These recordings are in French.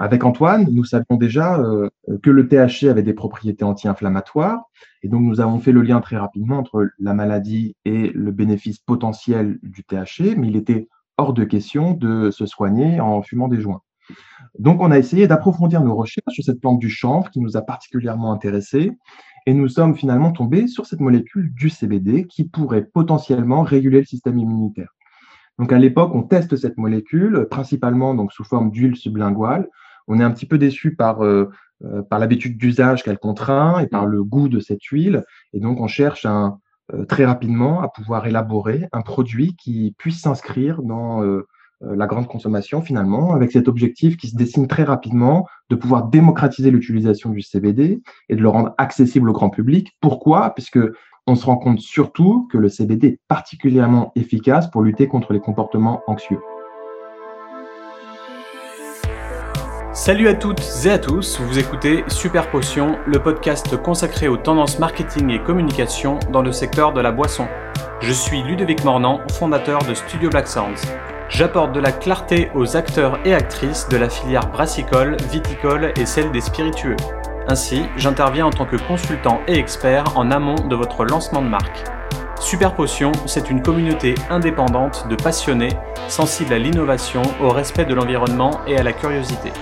avec Antoine, nous savions déjà euh, que le THC avait des propriétés anti-inflammatoires, et donc nous avons fait le lien très rapidement entre la maladie et le bénéfice potentiel du THC, mais il était hors de question de se soigner en fumant des joints. Donc on a essayé d'approfondir nos recherches sur cette plante du chanvre qui nous a particulièrement intéressés, et nous sommes finalement tombés sur cette molécule du CBD qui pourrait potentiellement réguler le système immunitaire. Donc à l'époque, on teste cette molécule principalement donc sous forme d'huile sublinguale. On est un petit peu déçu par euh, euh, par l'habitude d'usage qu'elle contraint et par le goût de cette huile. Et donc on cherche un, euh, très rapidement à pouvoir élaborer un produit qui puisse s'inscrire dans la grande consommation finalement, avec cet objectif qui se dessine très rapidement de pouvoir démocratiser l'utilisation du CBD et de le rendre accessible au grand public. Pourquoi? Puisque on se rend compte surtout que le CBD est particulièrement efficace pour lutter contre les comportements anxieux. Salut à toutes et à tous, vous écoutez Super Potion, le podcast consacré aux tendances marketing et communication dans le secteur de la boisson. Je suis Ludovic Mornan, fondateur de Studio Black Sounds. J'apporte de la clarté aux acteurs et actrices de la filière brassicole, viticole et celle des spiritueux. Ainsi, j'interviens en tant que consultant et expert en amont de votre lancement de marque. Super Potion, c'est une communauté indépendante de passionnés, sensibles à l'innovation, au respect de l'environnement et à la curiosité.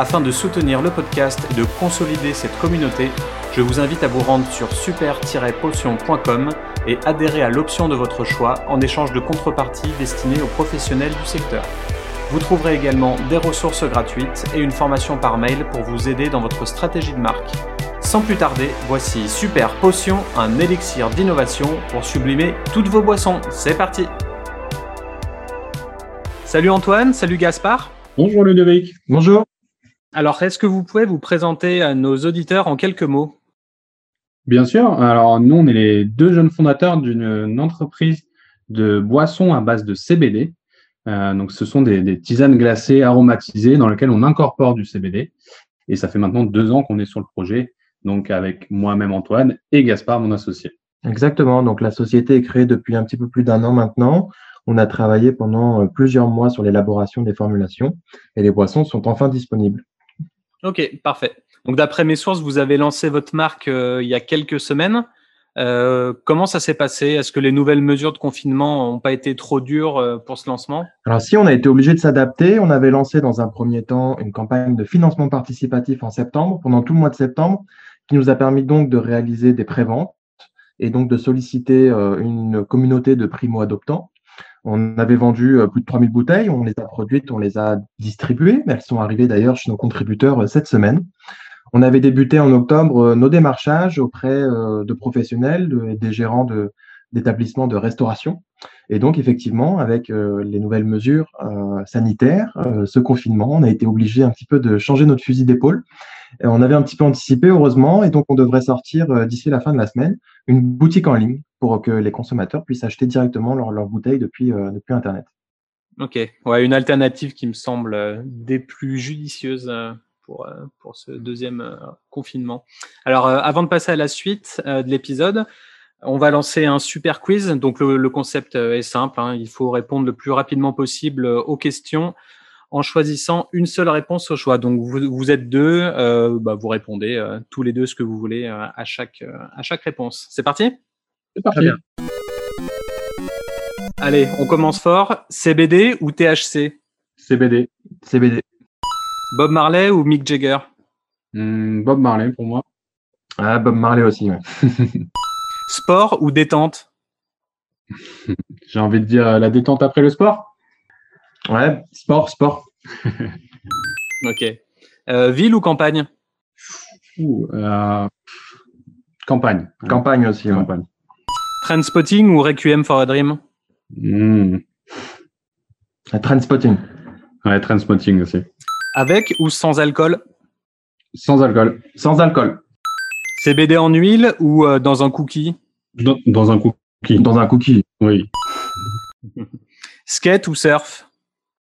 Afin de soutenir le podcast et de consolider cette communauté, je vous invite à vous rendre sur super-potion.com et adhérer à l'option de votre choix en échange de contreparties destinées aux professionnels du secteur. Vous trouverez également des ressources gratuites et une formation par mail pour vous aider dans votre stratégie de marque. Sans plus tarder, voici Super Potion, un élixir d'innovation pour sublimer toutes vos boissons. C'est parti Salut Antoine, salut Gaspard. Bonjour Ludovic. Bonjour. Alors, est-ce que vous pouvez vous présenter à nos auditeurs en quelques mots? Bien sûr. Alors, nous, on est les deux jeunes fondateurs d'une entreprise de boissons à base de CBD euh, donc, ce sont des, tisanes glacées aromatisées dans lesquelles on incorpore du CBD. Et ça fait maintenant deux ans qu'on est sur le projet, donc avec moi-même Antoine et Gaspard, mon associé. Exactement. Donc, la société est créée depuis un petit peu plus d'un an maintenant. On a travaillé pendant euh, plusieurs mois sur l'élaboration des formulations et les boissons sont enfin disponibles. Ok, parfait. Donc, d'après mes sources, vous avez lancé votre marque euh, il y a quelques semaines. Euh, comment ça s'est passé? Est-ce que les nouvelles mesures de confinement n'ont pas été trop dures euh, pour ce lancement? Alors si, on a été obligé de s'adapter. On avait lancé dans un premier temps une campagne de financement participatif en septembre, pendant tout le mois de septembre, qui nous a permis donc de réaliser des préventes et donc de solliciter une communauté de primo-adoptants. On avait vendu plus de 3000 bouteilles, on les a produites, on les a distribuées, elles sont arrivées d'ailleurs chez nos contributeurs cette semaine. On avait débuté en octobre euh, nos démarchages auprès euh, de professionnels, de, des gérants d'établissements de, restauration. Et donc, effectivement, avec euh, les nouvelles mesures sanitaires, ce confinement, on a été obligé un petit peu de changer notre fusil d'épaule. On avait un petit peu anticipé, heureusement, et donc on devrait sortir d'ici la fin de la semaine une boutique en ligne pour que les consommateurs puissent acheter directement leurs leur bouteilles depuis, depuis Internet. Ok, ouais, une alternative qui me semble des plus judicieuses euh, pour, ce deuxième euh, confinement. Alors, euh, avant de passer à la suite de l'épisode, on va lancer un super quiz. Donc, le, concept est simple. Hein. Il faut répondre le plus rapidement possible aux questions en choisissant une seule réponse au choix. Donc, vous, êtes deux, bah, vous répondez tous les deux ce que vous voulez à, chaque, à chaque réponse. C'est parti? C'est parti. Allez, on commence fort. CBD ou THC CBD. CBD. Bob Marley ou Mick Jagger? Hmm, Bob Marley pour moi. Ah, Bob Marley aussi, Sport ou détente? J'ai envie de dire euh, la détente après le sport. Ouais, sport, sport. ok. Euh, ville ou campagne? Euh, Campagne. Campagne aussi, campagne. Trendspotting ou Requiem for a Dream? Mmh. Trendspotting. Ouais, Trendspotting aussi. Avec ou sans alcool? Sans alcool. Sans alcool. CBD en huile ou euh, dans un cookie? Dans, un cookie. Dans un cookie. Oui. Skate ou surf?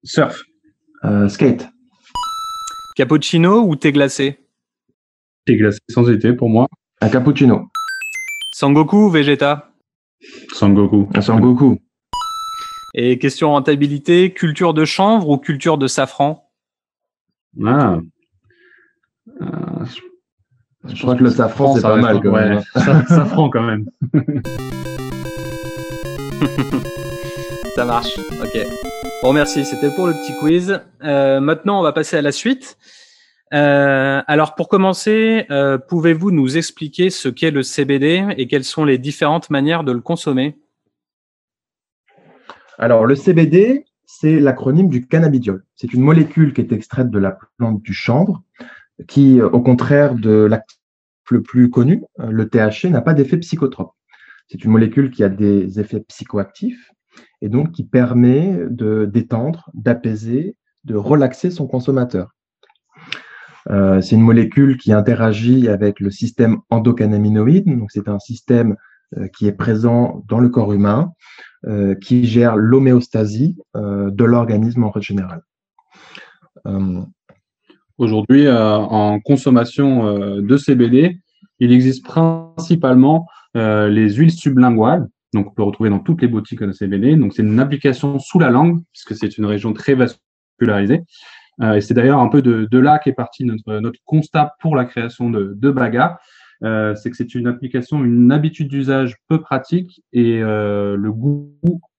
Surf. Euh, skate. Cappuccino ou thé glacé? Thé glacé sans été pour moi. Un cappuccino. Sangoku ou Vegeta? Sangoku. Un Sangoku. Et question rentabilité, culture de chanvre ou culture de safran? Ah. Euh, je, crois que le safran, c'est pas mal. Quand même. safran quand même. ça marche. Ok. Bon, merci. C'était pour le petit quiz. Euh, maintenant, on va passer à la suite. Euh, alors, pour commencer, euh, pouvez-vous nous expliquer ce qu'est le CBD et quelles sont les différentes manières de le consommer? Alors, le CBD, c'est l'acronyme du cannabidiol. C'est une molécule qui est extraite de la plante du chanvre, qui, au contraire de l'actif le plus connu, le THC, n'a pas d'effet psychotrope. C'est une molécule qui a des effets psychoactifs et donc qui permet de détendre, d'apaiser, de relaxer son consommateur. Euh, c'est une molécule qui interagit avec le système endocannabinoïde, donc c'est un système euh, qui est présent dans le corps humain, euh, qui gère l'homéostasie de l'organisme en général. Aujourd'hui, en consommation de CBD, il existe principalement les huiles sublinguales, donc on peut retrouver dans toutes les boutiques de CBD. Donc c'est une application sous la langue, puisque c'est une région très vascularisée. Euh, et c'est d'ailleurs un peu de, là qu'est parti notre, notre constat pour la création de, de Baga. Euh, c'est que c'est une application, une habitude d'usage peu pratique et euh, le goût,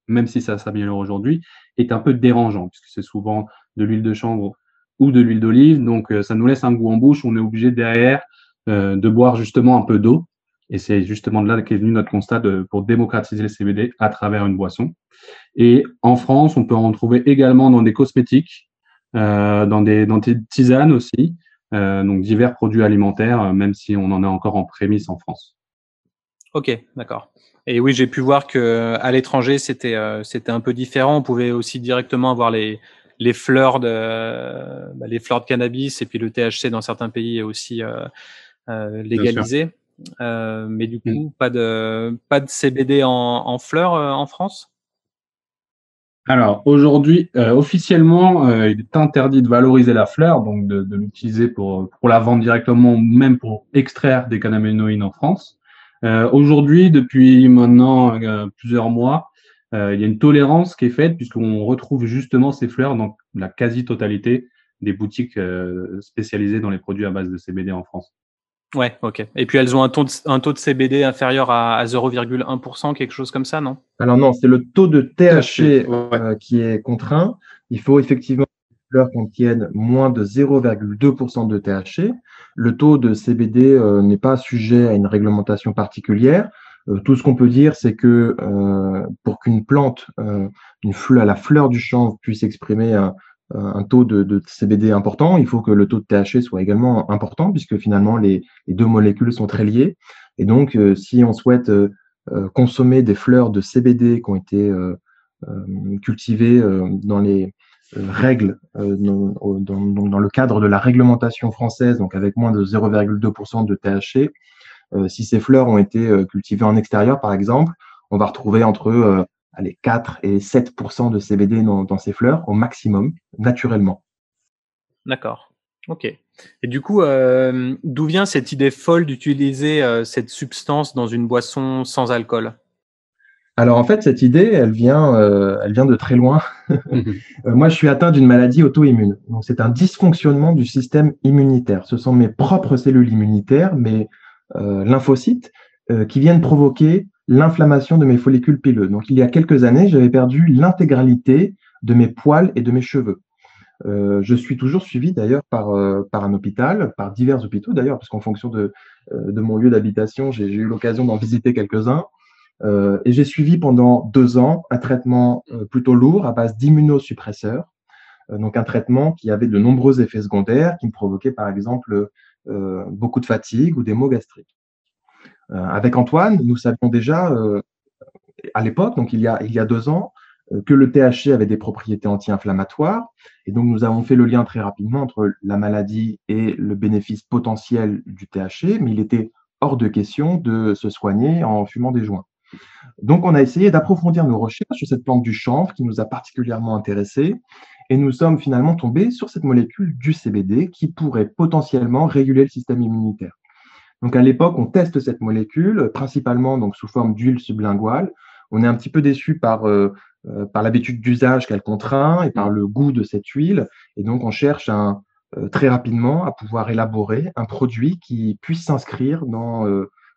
même si ça s'améliore aujourd'hui, est un peu dérangeant puisque c'est souvent de l'huile de chanvre ou de l'huile d'olive. Donc ça nous laisse un goût en bouche. On est obligé derrière de boire justement un peu d'eau. Et c'est justement de là qu'est venu notre constat de, pour démocratiser le CBD à travers une boisson. Et en France, on peut en trouver également dans des cosmétiques, euh, dans, des, dans des tisanes aussi, euh, donc divers produits alimentaires, euh, même si on en est encore en prémisse en France. Ok, d'accord. Et oui, j'ai pu voir que à l'étranger, c'était c'était un peu différent. On pouvait aussi directement avoir les les fleurs de bah, les fleurs de cannabis et puis le THC dans certains pays est aussi légalisé. mais du mm. coup, pas de pas de CBD en, en fleurs en France? Alors aujourd'hui, euh, officiellement, euh, il est interdit de valoriser la fleur, donc de, l'utiliser pour, pour la vendre directement, même pour extraire des cannabinoïdes en France. Euh, aujourd'hui, depuis maintenant plusieurs mois, il y a une tolérance qui est faite puisqu'on retrouve justement ces fleurs dans la quasi-totalité des boutiques spécialisées dans les produits à base de CBD en France. Ouais, ok. Et puis elles ont un taux de, un taux de CBD inférieur à, 0,1%, quelque chose comme ça, non? Alors non, c'est le taux de THC euh, qui est contraint. Il faut effectivement que les fleurs contiennent moins de 0,2% de THC. Le taux de CBD euh, n'est pas sujet à une réglementation particulière. Euh, tout ce qu'on peut dire, c'est que pour qu'une plante, une fleur, la fleur du chanvre puisse exprimer un, euh, un taux de, CBD important, il faut que le taux de THC soit également important, puisque finalement les, deux molécules sont très liées. Et donc, euh, si on souhaite euh, consommer des fleurs de CBD qui ont été cultivées dans les règles, dans, dans, le cadre de la réglementation française, donc avec moins de 0,2% de THC, si ces fleurs ont été cultivées en extérieur, par exemple, on va retrouver entre allez, 4 et 7% de CBD dans, ces fleurs au maximum, naturellement. D'accord. Ok. Et du coup, euh, d'où vient cette idée folle d'utiliser euh, cette substance dans une boisson sans alcool? Alors en fait, cette idée, elle vient, euh, elle vient de très loin. moi, je suis atteint d'une maladie auto-immune. Donc c'est un dysfonctionnement du système immunitaire. Ce sont mes propres cellules immunitaires, mes lymphocytes, qui viennent provoquer l'inflammation de mes follicules pileux. Donc, il y a quelques années, j'avais perdu l'intégralité de mes poils et de mes cheveux. Euh, je suis toujours suivi d'ailleurs par, euh, par un hôpital, par divers hôpitaux d'ailleurs, parce qu'en fonction de, euh, de, mon lieu d'habitation, j'ai eu l'occasion d'en visiter quelques-uns. et j'ai suivi pendant deux ans un traitement plutôt lourd à base d'immunosuppresseurs. donc un traitement qui avait de nombreux effets secondaires, qui me provoquait par exemple beaucoup de fatigue ou des maux gastriques. Euh, avec Antoine, nous savions déjà euh, à l'époque, donc il y, a, deux ans, euh, que le THC avait des propriétés anti-inflammatoires. Et donc, nous avons fait le lien très rapidement entre la maladie et le bénéfice potentiel du THC, mais il était hors de question de se soigner en fumant des joints. Donc, on a essayé d'approfondir nos recherches sur cette plante du chanvre qui nous a particulièrement intéressés. Et nous sommes finalement tombés sur cette molécule du CBD qui pourrait potentiellement réguler le système immunitaire. Donc à l'époque, on teste cette molécule principalement donc sous forme d'huile sublinguale. On est un petit peu déçu par euh, euh, par l'habitude d'usage qu'elle contraint et par le goût de cette huile. Et donc on cherche un, très rapidement à pouvoir élaborer un produit qui puisse s'inscrire dans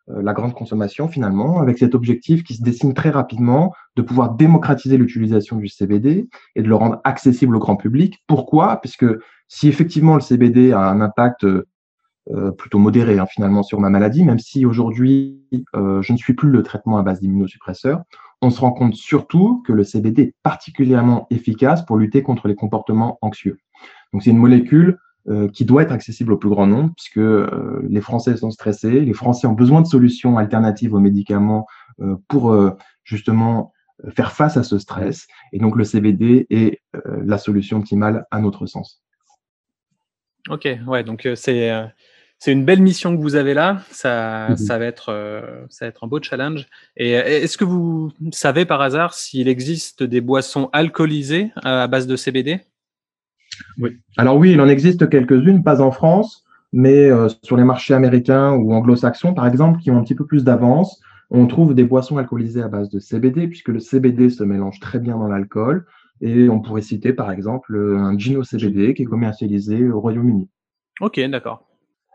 la grande consommation finalement, avec cet objectif qui se dessine très rapidement de pouvoir démocratiser l'utilisation du CBD et de le rendre accessible au grand public. Pourquoi? Puisque si effectivement le CBD a un impact euh, plutôt modéré hein, finalement sur ma maladie, même si aujourd'hui euh, je ne suis plus le traitement à base d'immunosuppresseurs, on se rend compte surtout que le CBD est particulièrement efficace pour lutter contre les comportements anxieux. Donc c'est une molécule euh, qui doit être accessible au plus grand nombre, puisque les Français sont stressés, les Français ont besoin de solutions alternatives aux médicaments pour justement faire face à ce stress. Et donc le CBD est la solution optimale à notre sens. Ok, ouais, donc c'est c'est une belle mission que vous avez là. Ça, mhm. ça, va être, euh, ça va être un beau challenge. Et est-ce que vous savez par hasard s'il existe des boissons alcoolisées à base de CBD Oui. Alors oui, il en existe quelques-unes, pas en France, mais euh, sur les marchés américains ou anglo-saxons, par exemple, qui ont un petit peu plus d'avance, on trouve des boissons alcoolisées à base de CBD, puisque le CBD se mélange très bien dans l'alcool. Et on pourrait citer, par exemple, un Gino CBD qui est commercialisé au Royaume-Uni. Ok, d'accord.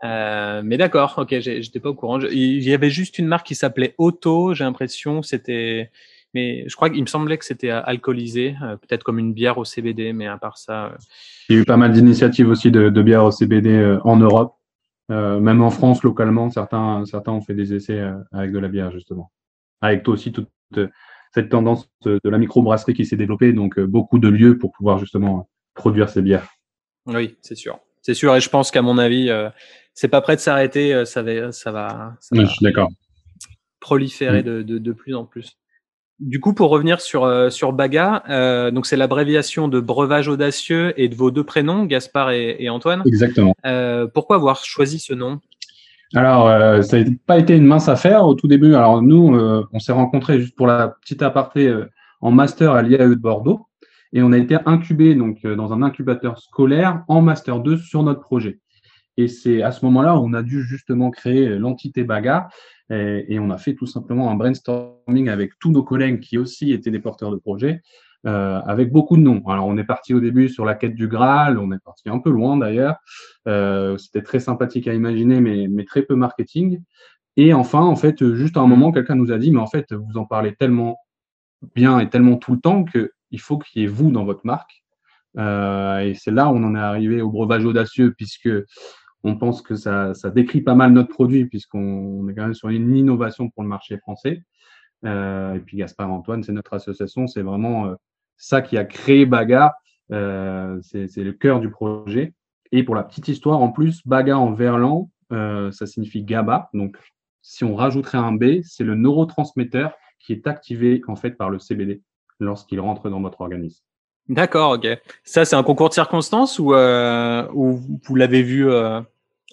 Euh, mais d'accord, ok, j'étais pas au courant. Il y avait juste une marque qui s'appelait Auto, j'ai l'impression, c'était, mais je crois qu'il me semblait que c'était alcoolisé, euh, peut-être comme une bière au CBD, mais à part ça. Euh, Il y a eu pas mal d'initiatives aussi de, de bière au CBD en Europe, même en France localement, certains, certains ont fait des essais avec de la bière justement. Avec aussi toute cette tendance de la microbrasserie qui s'est développée, donc beaucoup de lieux pour pouvoir justement produire ces bières. Oui, c'est sûr. C'est sûr, et je pense qu'à mon avis, c'est pas prêt de s'arrêter, euh, ça va, ça va, je suis d'accord. proliférer mm. de, de, plus en plus. Du coup, pour revenir sur, euh, sur Baga, euh, donc c'est l'abréviation de breuvage audacieux et de vos deux prénoms, Gaspard et, Antoine. Exactement. pourquoi avoir choisi ce nom? Alors, ça n'a pas été une mince affaire au tout début. Alors nous, on s'est rencontrés juste pour la petite aparté en master à l'IAE de Bordeaux et on a été incubé donc dans un incubateur scolaire en master 2 sur notre projet. Et c'est à ce moment-là où on a dû justement créer l'entité Baga et, on a fait tout simplement un brainstorming avec tous nos collègues qui aussi étaient des porteurs de projets, euh, avec beaucoup de noms. Alors on est parti au début sur la quête du Graal, on est parti un peu loin d'ailleurs. Euh, C'était très sympathique à imaginer, mais, très peu marketing. Et enfin, en fait, juste à un moment, quelqu'un nous a dit, mais en fait, vous en parlez tellement bien et tellement tout le temps qu'il faut qu'il y ait vous dans votre marque. Euh, et c'est là où on en est arrivé au breuvage audacieux, puisque on pense que ça, décrit pas mal notre produit puisqu'on est quand même sur une innovation pour le marché français. Euh, et puis Gaspard Antoine, c'est notre association, c'est vraiment euh, ça qui a créé Baga. Euh, c'est le cœur du projet. Et pour la petite histoire, en plus, Baga en verlan, ça signifie GABA. Donc, si on rajouterait un B, c'est le neurotransmetteur qui est activé en fait par le CBD lorsqu'il rentre dans notre organisme. D'accord, ok. Ça, c'est un concours de circonstances ou, euh, vous l'avez vu euh,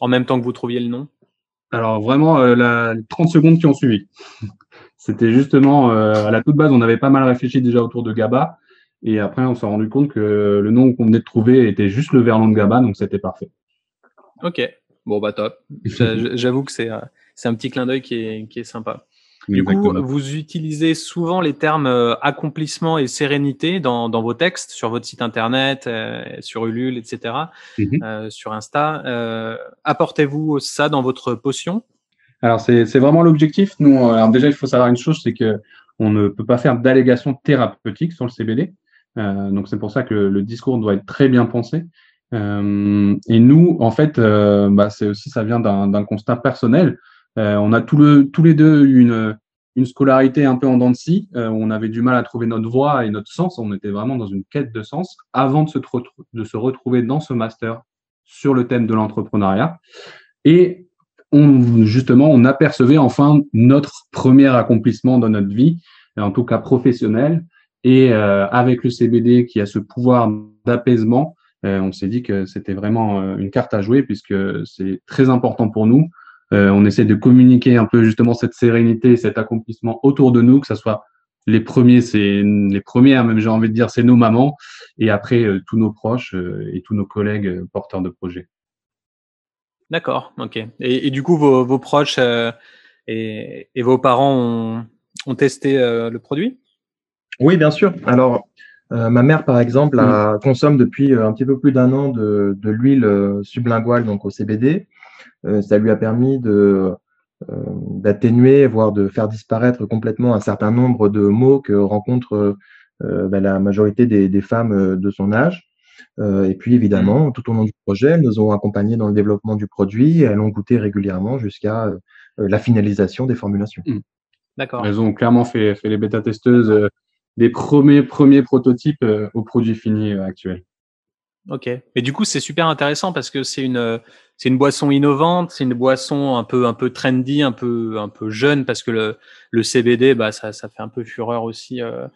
en même temps que vous trouviez le nom? Alors, vraiment, euh, la, les 30 secondes qui ont suivi. C'était justement, à la toute base, on avait pas mal réfléchi déjà autour de GABA. Et après, on s'est rendu compte que le nom qu'on venait de trouver était juste le verlan de GABA, donc c'était parfait. Ok, bon, bah top. J'avoue que c'est un petit clin d'œil qui est, qui est sympa. Du coup, vous utilisez souvent les termes euh, accomplissement et sérénité dans, dans, vos textes, sur votre site internet, euh, sur Ulule, etc., mhm. euh, sur Insta. Apportez-vous ça dans votre potion? Alors, c'est vraiment l'objectif. Nous, alors déjà, il faut savoir une chose, c'est que on ne peut pas faire d'allégation thérapeutique sur le CBD. donc, c'est pour ça que le, discours doit être très bien pensé. et nous, en fait, bah, c'est aussi ça vient d'un constat personnel. Euh, on a tout le, tous les deux une, une scolarité un peu en dents de scie. Euh, on avait du mal à trouver notre voie et notre sens. On était vraiment dans une quête de sens avant de se, de se retrouver dans ce master sur le thème de l'entrepreneuriat. Et on, justement, on apercevait enfin notre premier accomplissement dans notre vie, en tout cas professionnel. Et euh, avec le CBD qui a ce pouvoir d'apaisement, on s'est dit que c'était vraiment une carte à jouer puisque c'est très important pour nous. Euh, on essaie de communiquer un peu justement cette sérénité, cet accomplissement autour de nous, que ce soit les premiers, c'est les premières, même j'ai envie de dire, c'est nos mamans, et après euh, tous nos proches euh, et tous nos collègues porteurs de projets. D'accord, ok. Et, du coup, vos, proches et, vos parents ont, testé le produit? Oui, bien sûr. Alors, ma mère, par exemple, mmh. consomme depuis un petit peu plus d'un an de, de l'huile sublinguale, donc au CBD. Ça lui a permis de d'atténuer, voire de faire disparaître complètement un certain nombre de maux que rencontre ben, la majorité des, des, femmes de son âge. Euh, et puis évidemment, tout au long du projet, elles nous ont accompagnés dans le développement du produit. elles ont goûté régulièrement jusqu'à euh, la finalisation des formulations. Mmh. D'accord. Elles ont clairement fait, fait les bêta-testeuses des premiers, premiers prototypes au produit fini actuel. Ok. Et du coup, c'est super intéressant parce que c'est une, c'est une boisson innovante, c'est une boisson un peu, un peu trendy, un peu, un peu jeune parce que le, le CBD, bah, ça, ça fait un peu fureur aussi euh,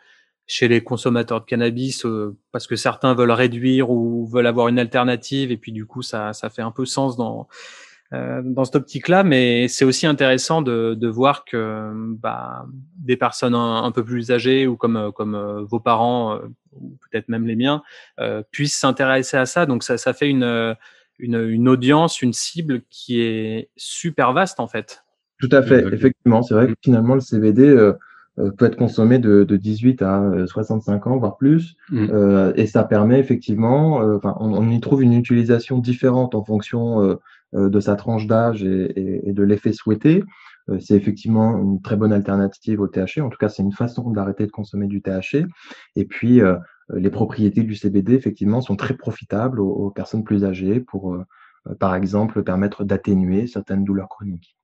chez les consommateurs de cannabis euh, parce que certains veulent réduire ou veulent avoir une alternative et puis du coup ça, ça fait un peu sens dans euh, dans cette optique-là, mais c'est aussi intéressant de, de voir que bah, des personnes un, peu plus âgées ou comme comme euh, vos parents ou peut-être même les miens puissent s'intéresser à ça. Donc ça, ça fait une, une, une audience, une cible qui est super vaste en fait. Tout à fait, effectivement. C'est vrai que finalement le CBD euh, peut être consommé de, de, 18 à 65 euh, ans, voire plus. Mm. Euh, et ça permet effectivement, enfin, on, on, y trouve une utilisation différente en fonction de sa tranche d'âge et, et, de l'effet souhaité. C'est effectivement une très bonne alternative au THC. En tout cas, c'est une façon d'arrêter de consommer du THC. Et puis, les propriétés du CBD, effectivement, sont très profitables aux, aux personnes plus âgées pour, par exemple, permettre d'atténuer certaines douleurs chroniques.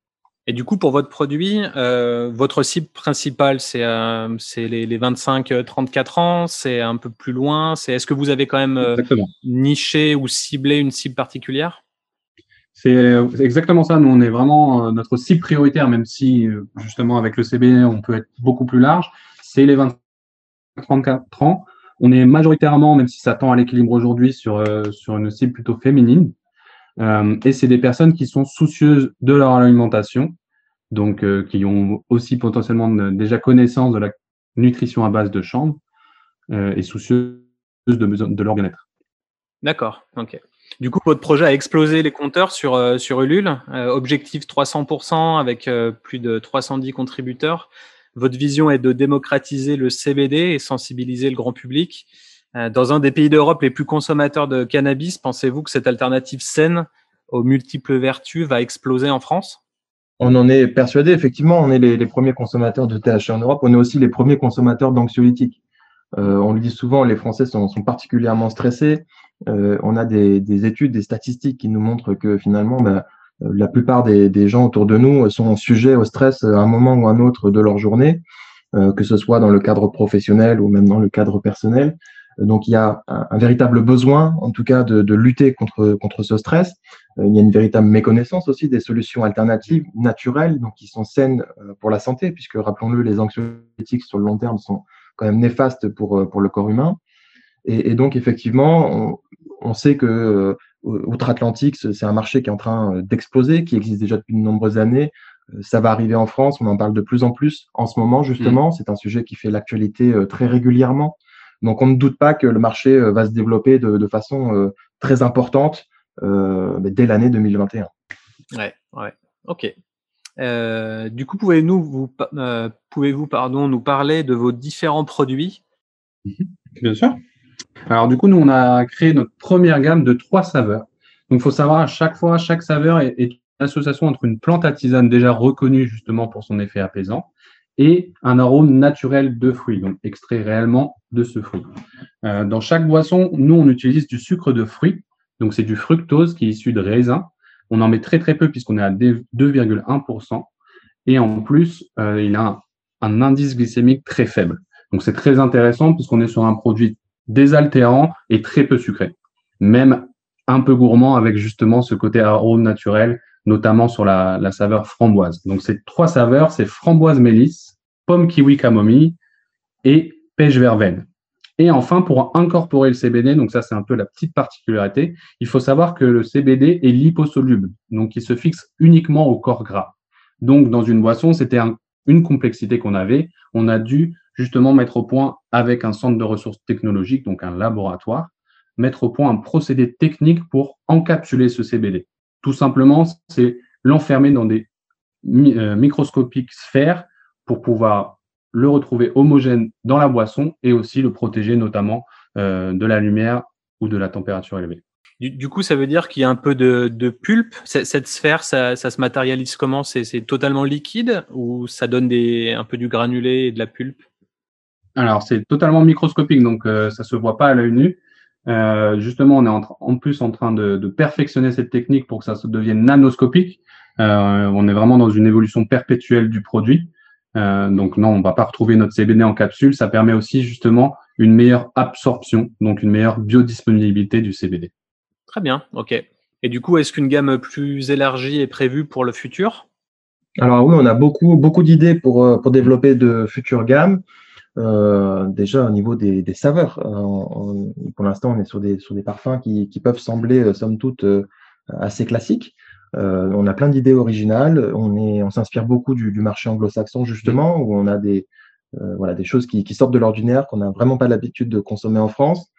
Et du coup, pour votre produit, euh, votre cible principale, c'est euh, les, les 25-34 euh, ans, c'est un peu plus loin. C'est Est-ce que vous avez quand même euh, niché ou ciblé une cible particulière? C'est exactement ça. Nous, on est vraiment notre cible prioritaire, même si justement avec le CB, on peut être beaucoup plus large. C'est les 25-34 ans. On est majoritairement, même si ça tend à l'équilibre aujourd'hui, sur, sur une cible plutôt féminine. Euh, et c'est des personnes qui sont soucieuses de leur alimentation, donc euh, qui ont aussi potentiellement déjà connaissance de la nutrition à base de chanvre euh, et soucieuses de, de leur bien-être. D'accord, ok. Du coup, votre projet a explosé les compteurs sur, sur Ulule, objectif 300% avec plus de 310 contributeurs. Votre vision est de démocratiser le CBD et sensibiliser le grand public. Euh, dans un des pays d'Europe les plus consommateurs de cannabis, pensez-vous que cette alternative saine aux multiples vertus va exploser en France? On en est persuadé, effectivement, on est les, premiers consommateurs de THC en Europe, on est aussi les premiers consommateurs d'anxiolytiques. Euh, on le dit souvent, les Français sont, particulièrement stressés. Euh, on a des, études, des statistiques qui nous montrent que finalement, ben, la plupart des, gens autour de nous sont sujets au stress à un moment ou à un autre de leur journée, que ce soit dans le cadre professionnel ou même dans le cadre personnel. Donc il y a un, véritable besoin, en tout cas, de, lutter contre, contre ce stress. Euh, il y a une véritable méconnaissance aussi des solutions alternatives naturelles, donc qui sont saines euh, pour la santé, puisque rappelons-le, les anxiolytiques sur le long terme sont quand même néfastes pour, euh, pour le corps humain. Et, et donc effectivement, on, on sait que outre-Atlantique, c'est un marché qui est en train d'exploser, qui existe déjà depuis de nombreuses années. Ça va arriver en France, on en parle de plus en plus en ce moment justement. Mmh. C'est un sujet qui fait l'actualité très régulièrement. Donc on ne doute pas que le marché euh, va se développer de, façon euh, très importante euh, dès l'année 2021. Ouais, ouais, ok. Du coup, vous, pouvez-vous nous parler de vos différents produits? Mhm. Bien sûr. Alors du coup, nous on a créé notre première gamme de trois saveurs. Donc il faut savoir à chaque fois, chaque saveur est, est une association entre une plante à tisane déjà reconnue justement pour son effet apaisant et un arôme naturel de fruits, donc extrait réellement de ce fruit. Euh, dans chaque boisson, nous, on utilise du sucre de fruits, donc c'est du fructose qui est issu de raisin. On en met très très peu puisqu'on est à 2,1%. Et en plus, euh, il a un, indice glycémique très faible. Donc c'est très intéressant puisqu'on est sur un produit désaltérant et très peu sucré. Même un peu gourmand avec justement ce côté arôme naturel, notamment sur la, saveur framboise. Donc ces trois saveurs, c'est framboise mélisse, pomme kiwi camomille et pêche verveine. Et enfin, pour incorporer le CBD, donc ça c'est un peu la petite particularité, il faut savoir que le CBD est liposoluble, donc il se fixe uniquement au corps gras. Donc dans une boisson, c'était une complexité qu'on avait. On a dû justement mettre au point avec un centre de ressources technologiques, donc un laboratoire, mettre au point un procédé technique pour encapsuler ce CBD. Tout simplement, c'est l'enfermer dans des euh, microscopiques sphères pour pouvoir le retrouver homogène dans la boisson et aussi le protéger notamment de la lumière ou de la température élevée. Du, coup, ça veut dire qu'il y a un peu de, pulpe. Cette sphère, ça, se matérialise comment? C'est totalement liquide ou ça donne des, un peu du granulé et de la pulpe? Alors, c'est totalement microscopique, donc euh, ça se voit pas à l'œil nu. Euh, justement, on est en, plus en train de, perfectionner cette technique pour que ça se devienne nanoscopique. Euh, on est vraiment dans une évolution perpétuelle du produit. Donc non, on va pas retrouver notre CBD en capsule. Ça permet aussi justement une meilleure absorption, donc une meilleure biodisponibilité du CBD. Très bien, ok. Et du coup, est-ce qu'une gamme plus élargie est prévue pour le futur? Alors oui, on a beaucoup, beaucoup d'idées pour, euh, pour développer de futures gammes. Euh, déjà au niveau des, saveurs, euh, pour l'instant, on est sur des, sur des parfums qui, peuvent sembler, somme toute, assez classiques. On a plein d'idées originales. On, est, on s'inspire beaucoup du, marché anglo-saxon, justement, où on a des, voilà, des choses qui, qui sortent de l'ordinaire, qu'on n'a vraiment pas l'habitude de consommer en France.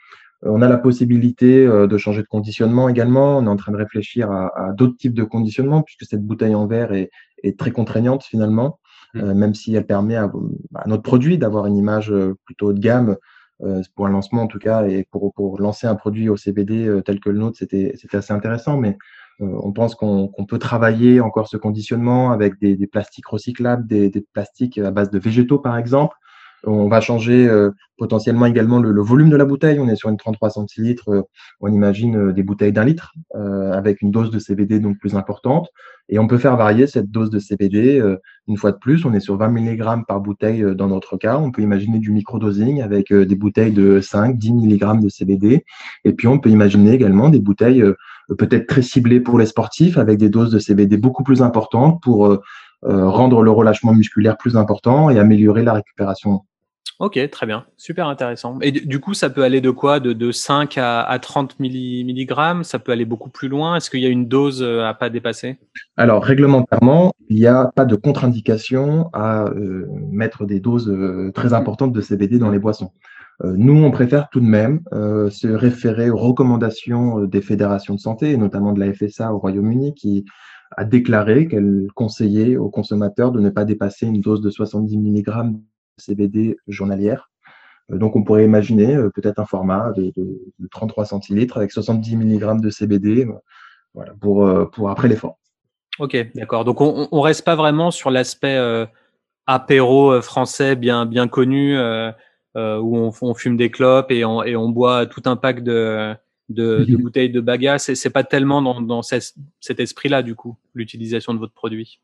Euh, on a la possibilité euh, de changer de conditionnement également. On est en train de réfléchir à, d'autres types de conditionnement puisque cette bouteille en verre est, très contraignante finalement, mmh. euh, même si elle permet à, notre produit d'avoir une image plutôt haut de gamme. pour un lancement en tout cas, et pour, lancer un produit au CBD tel que le nôtre, c'était assez intéressant. Mais on pense qu'on peut travailler encore ce conditionnement avec des, plastiques recyclables, des, plastiques à base de végétaux par exemple, on va changer euh, potentiellement également le, volume de la bouteille. On est sur une 33 centilitres. Euh, on imagine euh, des bouteilles d'un litre avec une dose de CBD donc plus importante. Et on peut faire varier cette dose de CBD une fois de plus. On est sur 20 mg par bouteille dans notre cas. On peut imaginer du microdosing avec des bouteilles de 5, 10 mg de CBD. Et puis on peut imaginer également des bouteilles peut-être très ciblées pour les sportifs avec des doses de CBD beaucoup plus importantes pour rendre le relâchement musculaire plus important et améliorer la récupération. Ok, très bien, super intéressant. Et du coup, ça peut aller de quoi? De, 5 à, 30 mg Ça peut aller beaucoup plus loin? Est-ce qu'il y a une dose euh, à pas dépasser? Alors, réglementairement, il n'y a pas de contre-indication à euh, mettre des doses euh, très importantes de CBD dans les boissons. Nous, on préfère tout de même se référer aux recommandations des fédérations de santé, et notamment de la FSA au Royaume-Uni, qui a déclaré qu'elle conseillait aux consommateurs de ne pas dépasser une dose de 70 mg CBD journalière. Euh, donc, on pourrait imaginer euh, peut-être un format de, 33 centilitres avec 70 mg de CBD euh, voilà, pour, pour après l'effort. Ok, d'accord. Donc, on ne reste pas vraiment sur l'aspect apéro français bien, bien connu où on, fume des clopes et on, et on boit tout un pack de, de, de bouteilles de bagasse. C'est pas tellement dans, dans cet esprit-là, du coup, l'utilisation de votre produit.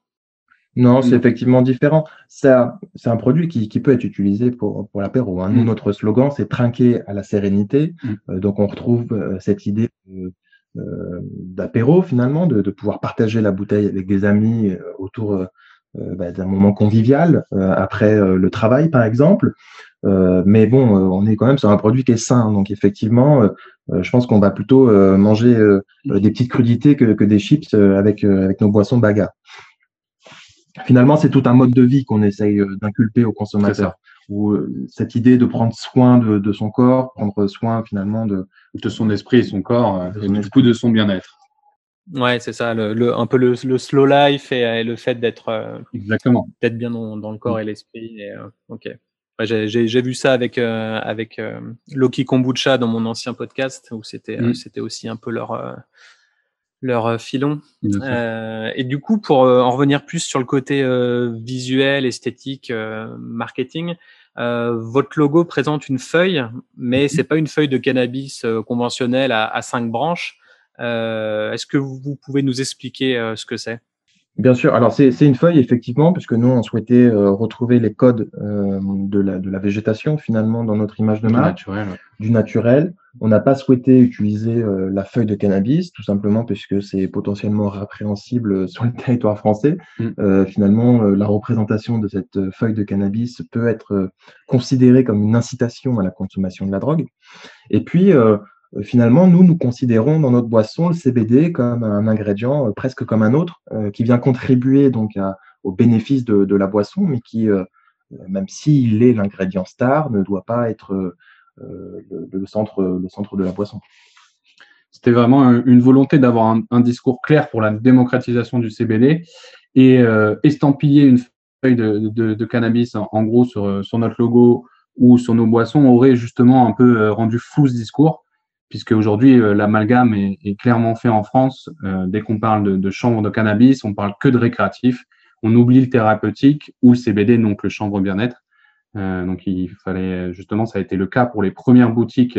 Non, c'est effectivement différent. C'est un produit qui, peut être utilisé pour, pour l'apéro. Hein. Nous, mm. notre slogan, c'est trinquer à la sérénité. Mm. Euh, donc, on retrouve euh, cette idée euh, d'apéro, finalement, de, pouvoir partager la bouteille avec des amis autour bah, d'un moment convivial, après le travail, par exemple. Mais bon, on est quand même sur un produit qui est sain. Donc, effectivement, je pense qu'on va plutôt manger des petites crudités que, que des chips avec, avec nos boissons baga finalement, c'est tout un mode de vie qu'on essaye euh, d'inculper aux consommateurs. Ou euh, cette idée de prendre soin de, son corps, prendre soin finalement de, de son esprit et son corps, euh, et du coup de son bien-être. Ouais, c'est ça, le, un peu le, slow life et, le fait d'être bien dans, le corps et l'esprit. ok, j'ai vu ça avec avec Loki Kombucha dans mon ancien podcast où c'était mm. c'était aussi un peu leur leur euh, filon. Euh, et du coup, pour euh, en revenir plus sur le côté visuel, esthétique, marketing, votre logo présente une feuille, mais c'est pas une feuille de cannabis conventionnelle à, à, cinq branches. Est-ce que vous pouvez nous expliquer ce que c'est? Bien sûr. Alors, c'est une feuille, effectivement, puisque nous, on souhaitait euh, retrouver les codes euh, de, la, de, la, végétation, finalement, dans notre image de marque. Du naturel. On n'a pas souhaité utiliser euh, la feuille de cannabis, tout simplement puisque c'est potentiellement répréhensible sur le territoire français. Mm. finalement, la représentation de cette feuille de cannabis peut être considérée comme une incitation à la consommation de la drogue. Et puis, euh, finalement, nous, nous considérons dans notre boisson le CBD comme un ingrédient euh, presque comme un autre, euh, qui vient contribuer donc au bénéfice de, la boisson, mais qui, même s'il est l'ingrédient star, ne doit pas être le, centre, le centre de la boisson. C'était vraiment une volonté d'avoir un, discours clair pour la démocratisation du CBD et estampiller une feuille de, cannabis, en, gros, sur, sur, notre logo ou sur nos boissons, aurait justement un peu rendu flou ce discours, puisque aujourd'hui, l'amalgame est, clairement fait en France. dès qu'on parle de, de de cannabis, on parle que de récréatif. On oublie le thérapeutique ou le CBD, donc le chanvre bien-être. donc, il fallait justement, ça a été le cas pour les premières boutiques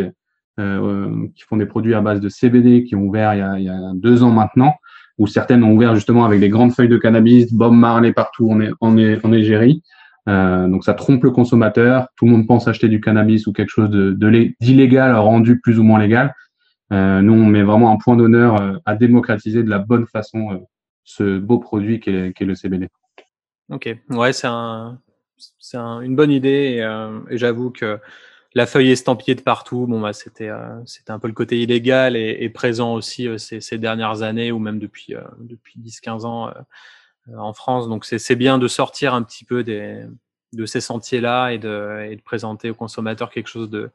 euh, qui font des produits à base de CBD, qui ont ouvert il y a, deux ans maintenant, où certaines ont ouvert justement avec des grandes feuilles de cannabis, Bob Marley partout en, est, en Égérie. Euh, donc ça trompe le consommateur. Tout le monde pense acheter du cannabis ou quelque chose d'illégal rendu plus ou moins légal. Euh, nous, on met vraiment un point d'honneur euh, à démocratiser de la bonne façon ce beau produit qu'est est le CBD. Ok, ouais, c'est un, c'est un, une bonne idée et, j'avoue que la feuille estampillée de partout, bon bah c'était un peu le côté illégal et, présent aussi ces, dernières années ou même depuis depuis 10-15 ans en France. Donc c'est bien de sortir un petit peu des de ces sentiers-là et de, et de présenter aux consommateurs quelque chose de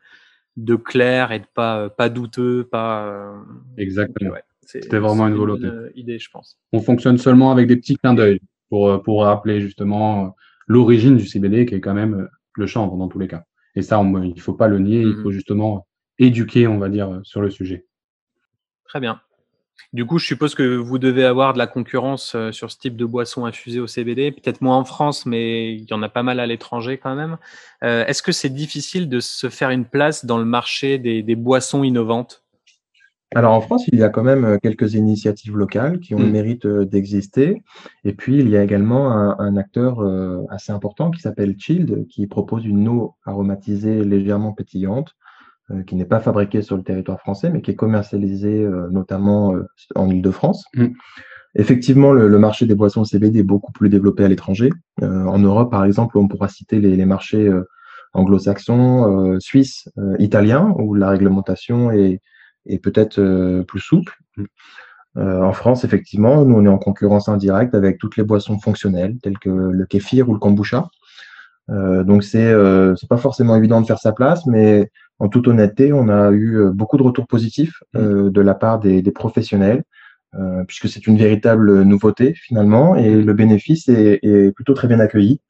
de clair et de pas pas douteux, pas exactement. Ouais, C'était vraiment une, une volonté. idée, je pense. On fonctionne seulement avec des petits clins d'œil pour pour rappeler justement l'origine du CBD qui est quand même le chanvre dans tous les cas. Et ça, il ne faut pas le nier, il faut mmh justement éduquer, on va dire, sur le sujet. Très bien. Du coup, je suppose que vous devez avoir de la concurrence euh, sur ce type de boisson infusée au CBD, peut-être moins en France, mais il y en a pas mal à l'étranger quand même. Euh, est-ce que c'est difficile de se faire une place dans le marché des boissons innovantes? Alors en France, il y a quand même euh, quelques initiatives locales qui ont le mmh. mérite d'exister. Et puis, il y a également un, acteur assez important qui s'appelle Child, qui propose une eau aromatisée légèrement pétillante, qui n'est pas fabriquée sur le territoire français, mais qui est commercialisée notamment en Ile-de-France. Mmh. Effectivement, le, marché des boissons CBD est beaucoup plus développé à l'étranger. en Europe, par exemple, on pourra citer les, les marchés anglo-saxons, suisses, italiens, où la réglementation est et peut-être euh, plus souple. Euh, en France, effectivement, nous, on est en concurrence indirecte avec toutes les boissons fonctionnelles, telles que le kéfir ou le kombucha. Euh, donc, c'est euh, pas forcément évident de faire sa place, mais en toute honnêteté, on a eu beaucoup de retours positifs mmh. de la part des, des professionnels, puisque c'est une véritable nouveauté finalement, et mmh. le bénéfice est, est, plutôt très bien accueilli.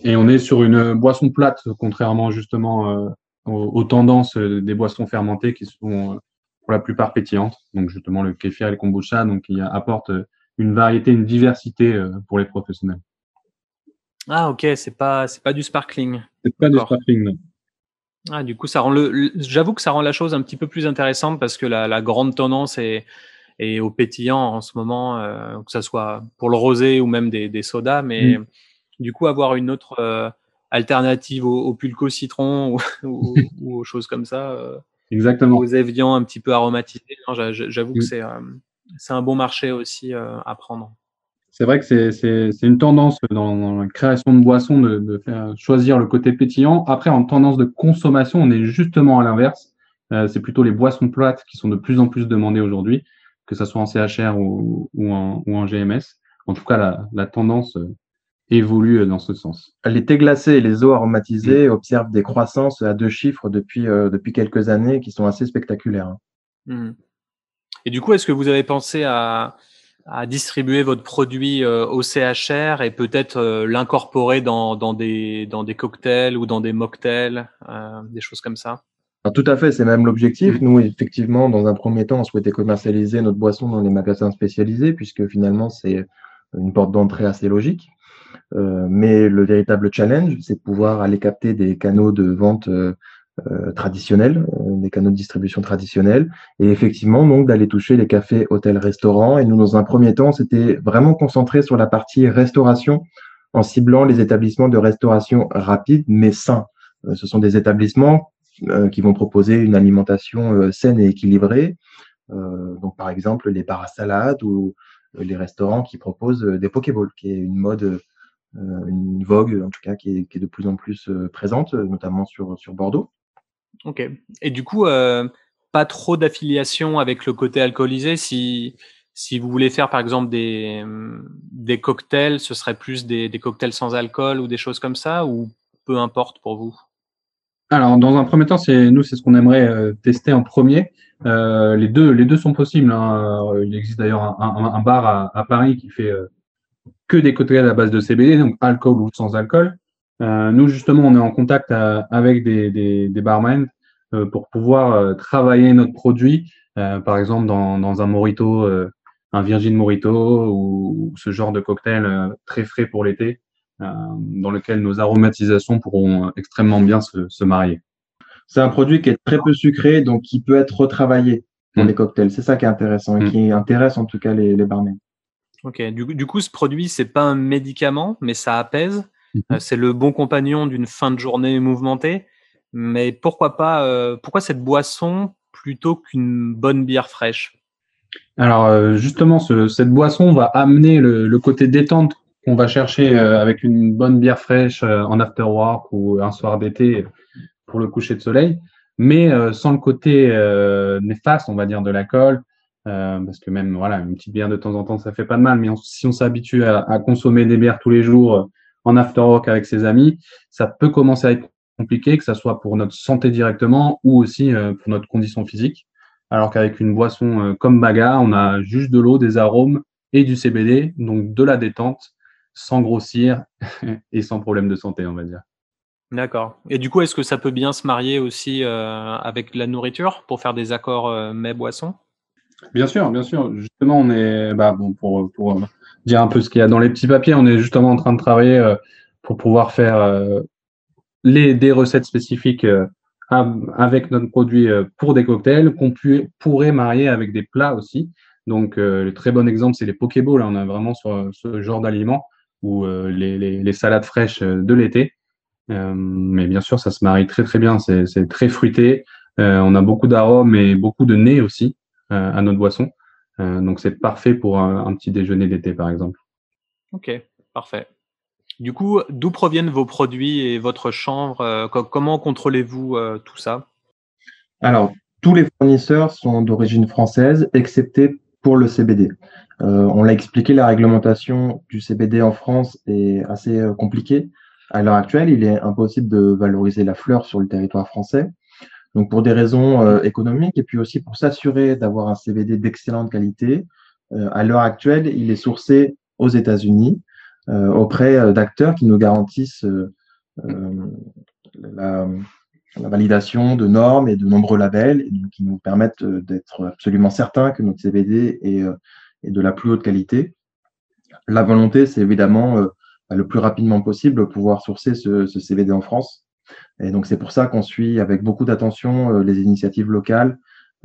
Et on est sur une boisson plate, contrairement justement aux, tendances euh, des boissons fermentées qui sont euh, pour la plupart pétillantes. Donc justement le kéfir et le kombucha, donc il apporte euh, une variété, une diversité pour les professionnels. Ah ok, c'est pas c'est pas du sparkling. C'est pas du sparkling. Non. Ah du coup ça rend le, j'avoue que ça rend la chose un petit peu plus intéressante parce que la, la grande tendance est, est au pétillant en ce moment, que ça soit pour le rosé ou même des, des sodas, mais mm. du coup avoir une autre alternative au, pulco citron ou, aux choses comme ça. Euh, Exactement. Aux évians un petit peu aromatisés. J'avoue que mm. euh, c'est un bon marché aussi euh, à prendre. C'est vrai que c'est une tendance dans, la création de boissons de, faire choisir le côté pétillant. Après, en tendance de consommation, on est justement à l'inverse. c'est plutôt les boissons plates qui sont de plus en plus demandées aujourd'hui, que ce soit en CHR ou, ou, en, ou, en, GMS. En tout cas, la, la tendance évolue dans ce sens. Les thés glacés et les eaux aromatisées mm. observent des croissances à deux chiffres depuis, euh, depuis quelques années qui sont assez spectaculaires. Hein. Mm. Et du coup, est-ce que vous avez pensé à, à distribuer votre produit euh, au CHR et peut-être euh, l'incorporer dans, dans, des, dans des cocktails ou dans des mocktails, des choses comme ça tout à fait, c'est même l'objectif. Mm. Nous, effectivement, dans un premier temps, on souhaitait commercialiser notre boisson dans les magasins spécialisés, puisque finalement, c'est une porte d'entrée assez logique. Euh, mais le véritable challenge, c'est de pouvoir aller capter des canaux de vente euh, euh, traditionnels, des canaux de distribution traditionnels, et effectivement donc d'aller toucher les cafés, hôtels, restaurants. Et nous, dans un premier temps, c'était vraiment concentré sur la partie restauration, en ciblant les établissements de restauration rapide mais sains. ce sont des établissements qui vont proposer une alimentation saine et équilibrée. donc par exemple les bars à ou les restaurants qui proposent des pokéballs, qui est une mode euh, une vogue en tout cas qui est, de plus en plus euh, présente, notamment sur, sur Bordeaux. Ok. Et du coup, euh, pas trop d'affiliation avec le côté alcoolisé. Si, si vous voulez faire par exemple des, des cocktails, ce serait plus des, cocktails sans alcool ou des choses comme ça, ou peu importe pour vous? Alors, dans un premier temps, c'est nous, c'est ce qu'on aimerait tester en premier. Euh, les deux, les deux sont possibles. Hein. Il existe d'ailleurs un, bar à, Paris qui fait que des cocktails à base de CBD, donc alcool ou sans alcool. Nous, justement, on est en contact avec des, des, des barmen pour pouvoir travailler notre produit, par exemple dans, dans un morito, un virgin morito ou, ce genre de cocktail très frais pour l'été, dans lequel nos aromatisations pourront extrêmement bien se, se marier. C'est un produit qui est très peu sucré, donc qui peut être retravaillé dans mm. les cocktails. C'est ça qui est intéressant et mm. qui intéresse en tout cas les, les barmen. Ok, du, du, coup, ce produit, c'est pas un médicament, mais ça apaise? Euh, c'est le bon compagnon d'une fin de journée mouvementée. Mais pourquoi pas, euh, pourquoi cette boisson plutôt qu'une bonne bière fraîche? Alors, euh, justement, ce, cette boisson va amener le, le côté détente qu'on va chercher avec une bonne bière fraîche en after work ou un soir d'été pour le coucher de soleil, mais sans le côté néfaste, on va dire, de l'alcool. Parce que même voilà, une petite bière de temps en temps, ça fait pas de mal. Mais si on s'habitue à, à, consommer des bières tous les jours en after work avec ses amis, ça peut commencer à être compliqué, que ça soit pour notre santé directement ou aussi pour notre condition physique. Alors qu'avec une boisson comme Baga, on a juste de l'eau, des arômes et du CBD, donc de la détente, sans grossir et sans problème de santé, on va dire. D'accord. Et du coup, est-ce que ça peut bien se marier aussi euh, avec la nourriture pour faire des accords euh, mets-boissons Bien sûr, bien sûr. Justement, on est, bah, bon, pour, pour dire un peu ce qu'il y a dans les petits papiers, on est justement en train de travailler euh, pour pouvoir faire euh, les, des recettes spécifiques euh, avec notre produit euh, pour des cocktails qu'on pourrait marier avec des plats aussi. Donc, le très bon exemple, c'est les Pokéballs. On a vraiment ce, ce genre d'aliments ou les, les, les salades fraîches de l'été euh, mais bien sûr, ça se marie très très bien. C'est très fruité. Euh, on a beaucoup d'arômes et beaucoup de nez aussi euh, à notre boisson. donc c'est parfait pour un, petit déjeuner d'été, par exemple. Ok, parfait. Du coup, d'où proviennent vos produits et votre chambre Comment contrôlez-vous tout ça? Alors, tous les fournisseurs sont d'origine française, excepté pour le CBD. Euh, on l'a expliqué, la réglementation du CBD en France est assez compliquée. À l'heure actuelle, il est impossible de valoriser la fleur sur le territoire français. Donc, pour des raisons euh, économiques et puis aussi pour s'assurer d'avoir un CBD d'excellente qualité, euh, à l'heure actuelle, il est sourcé aux États-Unis euh, auprès d'acteurs qui nous garantissent la, validation de normes et de nombreux labels et qui nous permettent d'être absolument certains que notre est, est, de la plus haute qualité. La volonté, c'est évidemment le plus rapidement possible pouvoir sourcer ce, ce CBD en France. Et donc c'est pour ça qu'on suit avec beaucoup d'attention euh, les initiatives locales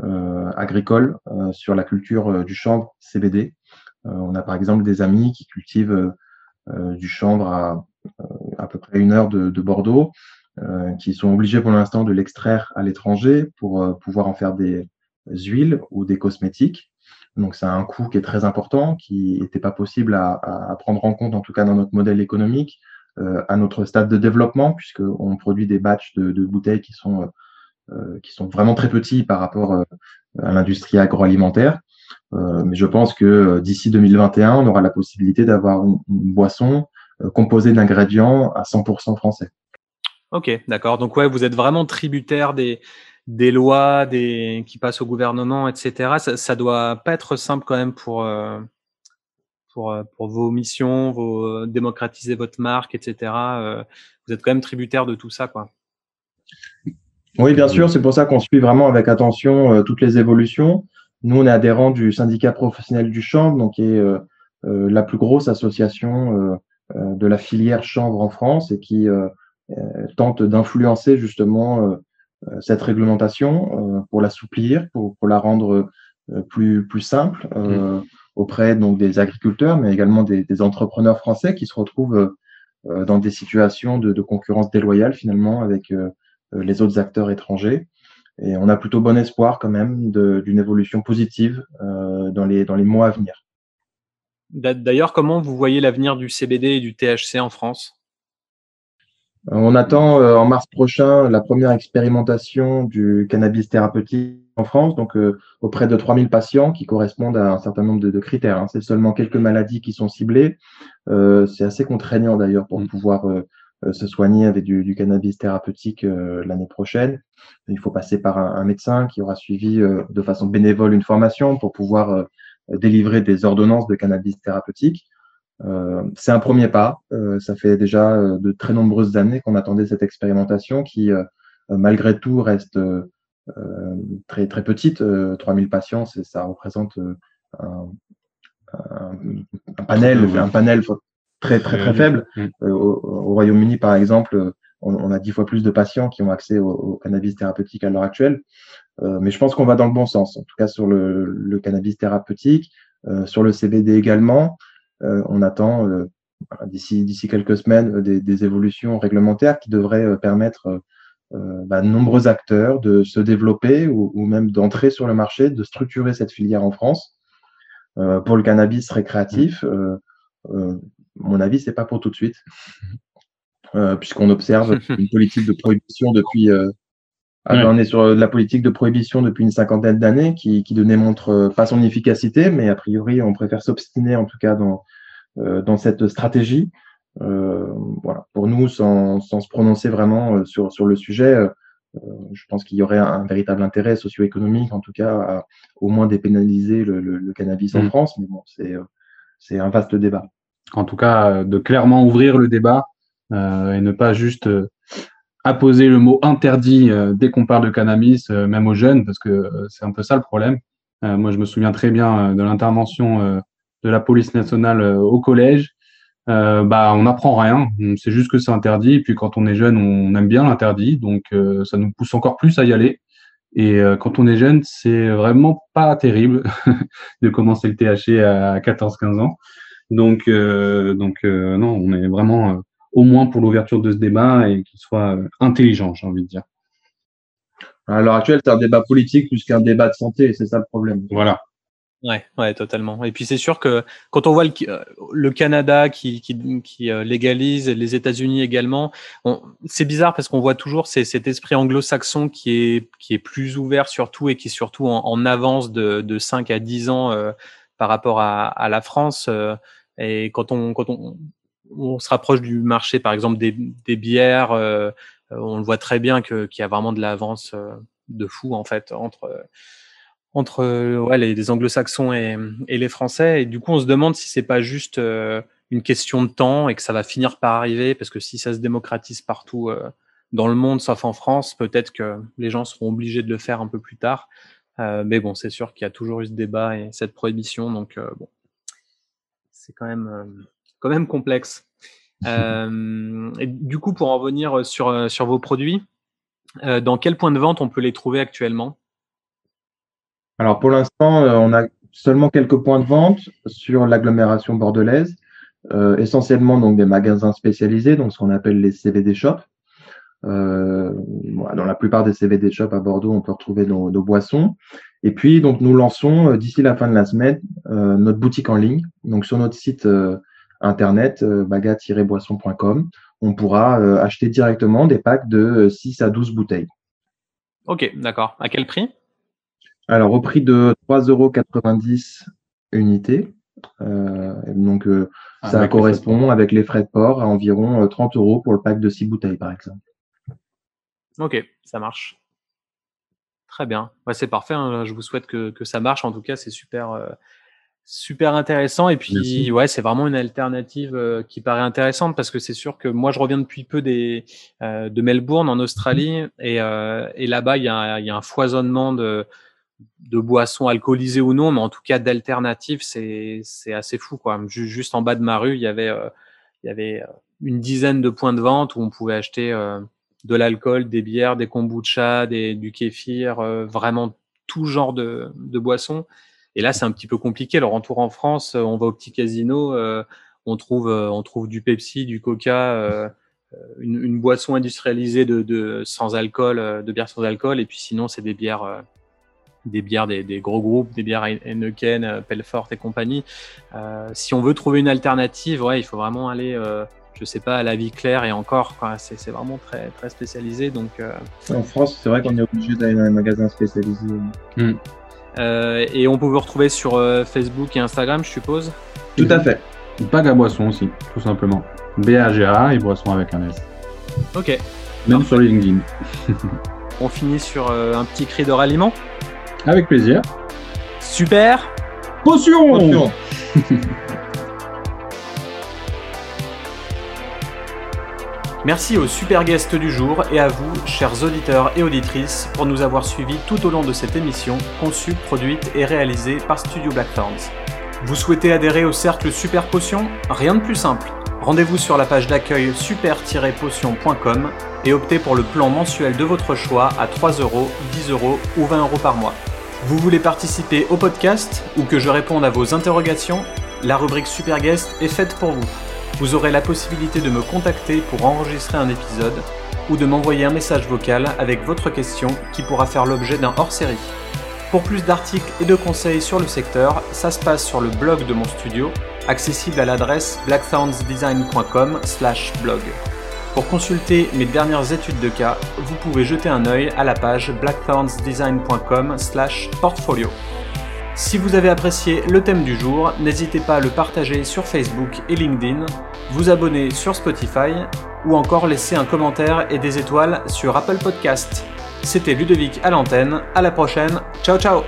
euh, agricoles euh, sur la culture du chanvre CBD. on a par exemple des amis qui cultivent du chanvre à à peu près une heure de, de Bordeaux, qui sont obligés pour l'instant de l'extraire à l'étranger pour pouvoir en faire des huiles ou des cosmétiques. Donc c'est un coût qui est très important, qui n'était pas possible à, prendre en compte, en tout cas dans notre modèle économique, à notre stade de développement, puisqu'on produit des batchs de, bouteilles qui sont, euh, qui sont vraiment très petits par rapport euh, à l'industrie agroalimentaire. Euh, mais je pense que euh, d'ici 2021, on aura la possibilité d'avoir une, boisson composée d'ingrédients à 100% français. Ok, d'accord. Donc ouais, vous êtes vraiment tributaire des, lois des, qui passent au gouvernement, etc. Ça, ça doit pas être simple quand même pour, euh, pour, euh, pour vos missions, vos, démocratiser votre marque, etc. Euh, vous êtes quand même tributaire de tout ça, quoi. Oui, bien sûr. C'est pour ça qu'on suit vraiment avec attention toutes les évolutions. Nous, on est adhérent du syndicat professionnel du chanvre, donc qui est la plus grosse association de la filière chanvre en France et qui tente d'influencer justement euh, cette réglementation euh, pour l'assouplir, pour, pour la rendre euh, plus, plus simple mmh. Auprès donc, des agriculteurs, mais également des, des, entrepreneurs français qui se retrouvent dans des situations de, de concurrence déloyale finalement avec les autres acteurs étrangers. Et on a plutôt bon espoir quand même d'une évolution positive euh, dans, les, dans les mois à venir. D'ailleurs, comment vous voyez l'avenir du CBD et du THC en France? On attend euh, en mars prochain la première expérimentation du cannabis thérapeutique en France, donc euh, auprès de 3000 patients qui correspondent à un certain nombre de, critères. Hein. C'est seulement quelques maladies qui sont ciblées. Euh, c'est assez contraignant d'ailleurs pour mmh. pouvoir se soigner avec du, cannabis thérapeutique l'année prochaine. Il faut passer par un, médecin qui aura suivi de façon bénévole une formation pour pouvoir délivrer des ordonnances de cannabis thérapeutique. c'est un premier pas. ça fait déjà de très nombreuses années qu'on attendait cette expérimentation qui, malgré tout, reste très, très petite. 3000 patients, ça représente un, un, panel, un panel très très très faible. Au, au Royaume-Uni, par exemple, on, a dix fois plus de patients qui ont accès au, cannabis thérapeutique à l'heure actuelle. Euh, mais je pense qu'on va dans le bon sens, en tout cas sur le, cannabis thérapeutique, euh, sur le CBD également. Euh, on attend d'ici d'ici quelques semaines des, évolutions réglementaires qui devraient permettre bah, à nombreux acteurs de se développer ou, ou même d'entrer sur le marché, de structurer cette filière en France. pour le cannabis récréatif, mon avis, c'est pas pour tout de suite. Euh, puisqu'on observe une politique de prohibition depuis. Euh, ah, ben, on est sur la politique de prohibition depuis une cinquantaine d'années qui, qui ne démontre euh, pas son efficacité, mais a priori, on préfère s'obstiner en tout cas dans, dans cette stratégie. Voilà. Pour nous, sans, sans se prononcer vraiment sur, sur le sujet, je pense qu'il y aurait un, véritable intérêt socio-économique, en tout cas, à au moins dépénaliser le, le, cannabis en mm. France. Mais bon, c'est un vaste débat. En tout cas, de clairement ouvrir le débat euh, et ne pas juste euh, apposer le mot interdit euh, dès qu'on parle de cannabis, même aux jeunes, parce que c'est un peu ça le problème. moi, je me souviens très bien de l'intervention de la police nationale au collège. Bah, on n'apprend rien. C'est juste que c'est interdit. Et puis quand on est jeune, on aime bien l'interdit, donc ça nous pousse encore plus à y aller. Et quand on est jeune, c'est vraiment pas terrible de commencer le THC à 14-15 ans. Donc, donc non, on est vraiment au moins pour l'ouverture de ce débat et qu'il soit euh, intelligent, j'ai envie de dire. À l'heure actuelle, c'est un débat politique plus qu'un débat de santé, c'est ça le problème. Voilà. Ouais, ouais, totalement. Et puis c'est sûr que quand on voit le, euh, Canada qui, qui, qui, euh, légalise, les États-Unis également, c'est bizarre parce qu'on voit toujours cet esprit anglo-saxon qui est, qui est plus ouvert surtout et qui est surtout en, avance de, de 5 à 10 ans par rapport à, à la France. et quand on, quand on, on se rapproche du marché, par exemple des, bières, euh, on le voit très bien qu'il y a vraiment de l'avance euh, de fou en fait entre entre les, anglo-saxons et, les français. Et du coup, on se demande si c'est pas juste euh, une question de temps et que ça va finir par arriver, parce que si ça se démocratise partout dans le monde, sauf en France, peut-être que les gens seront obligés de le faire un peu plus tard. mais bon, c'est sûr qu'il y a toujours eu ce débat et cette prohibition, donc bon, c'est quand même quand même complexe. Euh, et du coup, pour en revenir sur, euh, sur vos produits, euh, dans quel point de vente on peut les trouver actuellement? Alors pour l'instant, on a seulement quelques points de vente sur l'agglomération bordelaise, essentiellement donc des magasins spécialisés, donc ce qu'on appelle les CVD shops. dans la plupart des CVD shops à Bordeaux, on peut retrouver nos, boissons. Et puis donc nous lançons d'ici la fin de la semaine notre boutique en ligne. Donc sur notre site internet euh, baga-boisson.com. On pourra euh, acheter directement des packs de 6 à 12 bouteilles. Ok, d'accord. À quel prix? Alors, au prix de 3,90 euros unité. Euh, donc, ça correspond avec les frais de port à environ 30 euros pour le pack de 6 bouteilles, par exemple. Ok, ça marche. Très bien. c'est parfait. Hein. Je vous souhaite que, ça marche. En tout cas, c'est super, super intéressant et puis ouais c'est vraiment une alternative euh, qui paraît intéressante parce que c'est sûr que moi je reviens depuis peu des euh, de Melbourne en Australie et, euh, et là-bas il y a, y a, un foisonnement de de boissons alcoolisées ou non mais en tout cas d'alternatives c'est assez fou quoi. Juste en bas de ma rue il y avait il y avait une dizaine de points de vente où on pouvait acheter de l'alcool des bières des kombucha du kéfir vraiment tout genre de de boissons. Et là, c'est un petit peu compliqué. Le retour en France, euh, on va au petit casino, euh, on trouve, euh, on trouve du Pepsi, du Coca, une, une, boisson industrialisée de, de, sans alcool, de bière sans alcool, et puis sinon, c'est des bières des bières des, des, gros groupes, des bières Heineken, Pelfort et compagnie. Euh, si on veut trouver une alternative, ouais, il faut vraiment aller, euh, je sais pas, à la vie claire et encore, c'est vraiment très, très spécialisé. Donc, euh... En France, c'est vrai qu'on est obligé d'aller dans un magasin spécialisé. Hmm. Euh, et on peut vous retrouver sur euh, Facebook et Instagram, je suppose Tout à fait. Bag à boisson aussi, tout simplement. B-A-G-A et boisson avec un S. Ok. Même sur LinkedIn. on finit sur euh, un petit cri de ralliement avec plaisir. Super. Potion, Merci aux super guests du jour et à vous, chers auditeurs et auditrices, pour nous avoir suivis tout au long de cette émission conçue, produite et réalisée par Studio Blackthorns. Vous souhaitez adhérer au cercle Super Potion? Rien de plus simple. Rendez-vous sur la page d'accueil super-potion.com et optez pour le plan mensuel de votre choix à 3 euros, 10 euros ou 20 euros par mois. Vous voulez participer au podcast ou que je réponde à vos interrogations? La rubrique Super Guest est faite pour vous vous aurez la possibilité de me contacter pour enregistrer un épisode ou de m'envoyer un message vocal avec votre question qui pourra faire l'objet d'un hors-série. Pour plus d'articles et de conseils sur le secteur, ça se passe sur le blog de mon studio, accessible à l'adresse blackthornsdesign.com/blog. Pour consulter mes dernières études de cas, vous pouvez jeter un œil à la page blackthornsdesign.com/portfolio. Si vous avez apprécié le thème du jour, n'hésitez pas à le partager sur Facebook et LinkedIn, vous abonner sur Spotify ou encore laisser un commentaire et des étoiles sur Apple Podcast. C'était Ludovic à l'antenne, à la prochaine, ciao ciao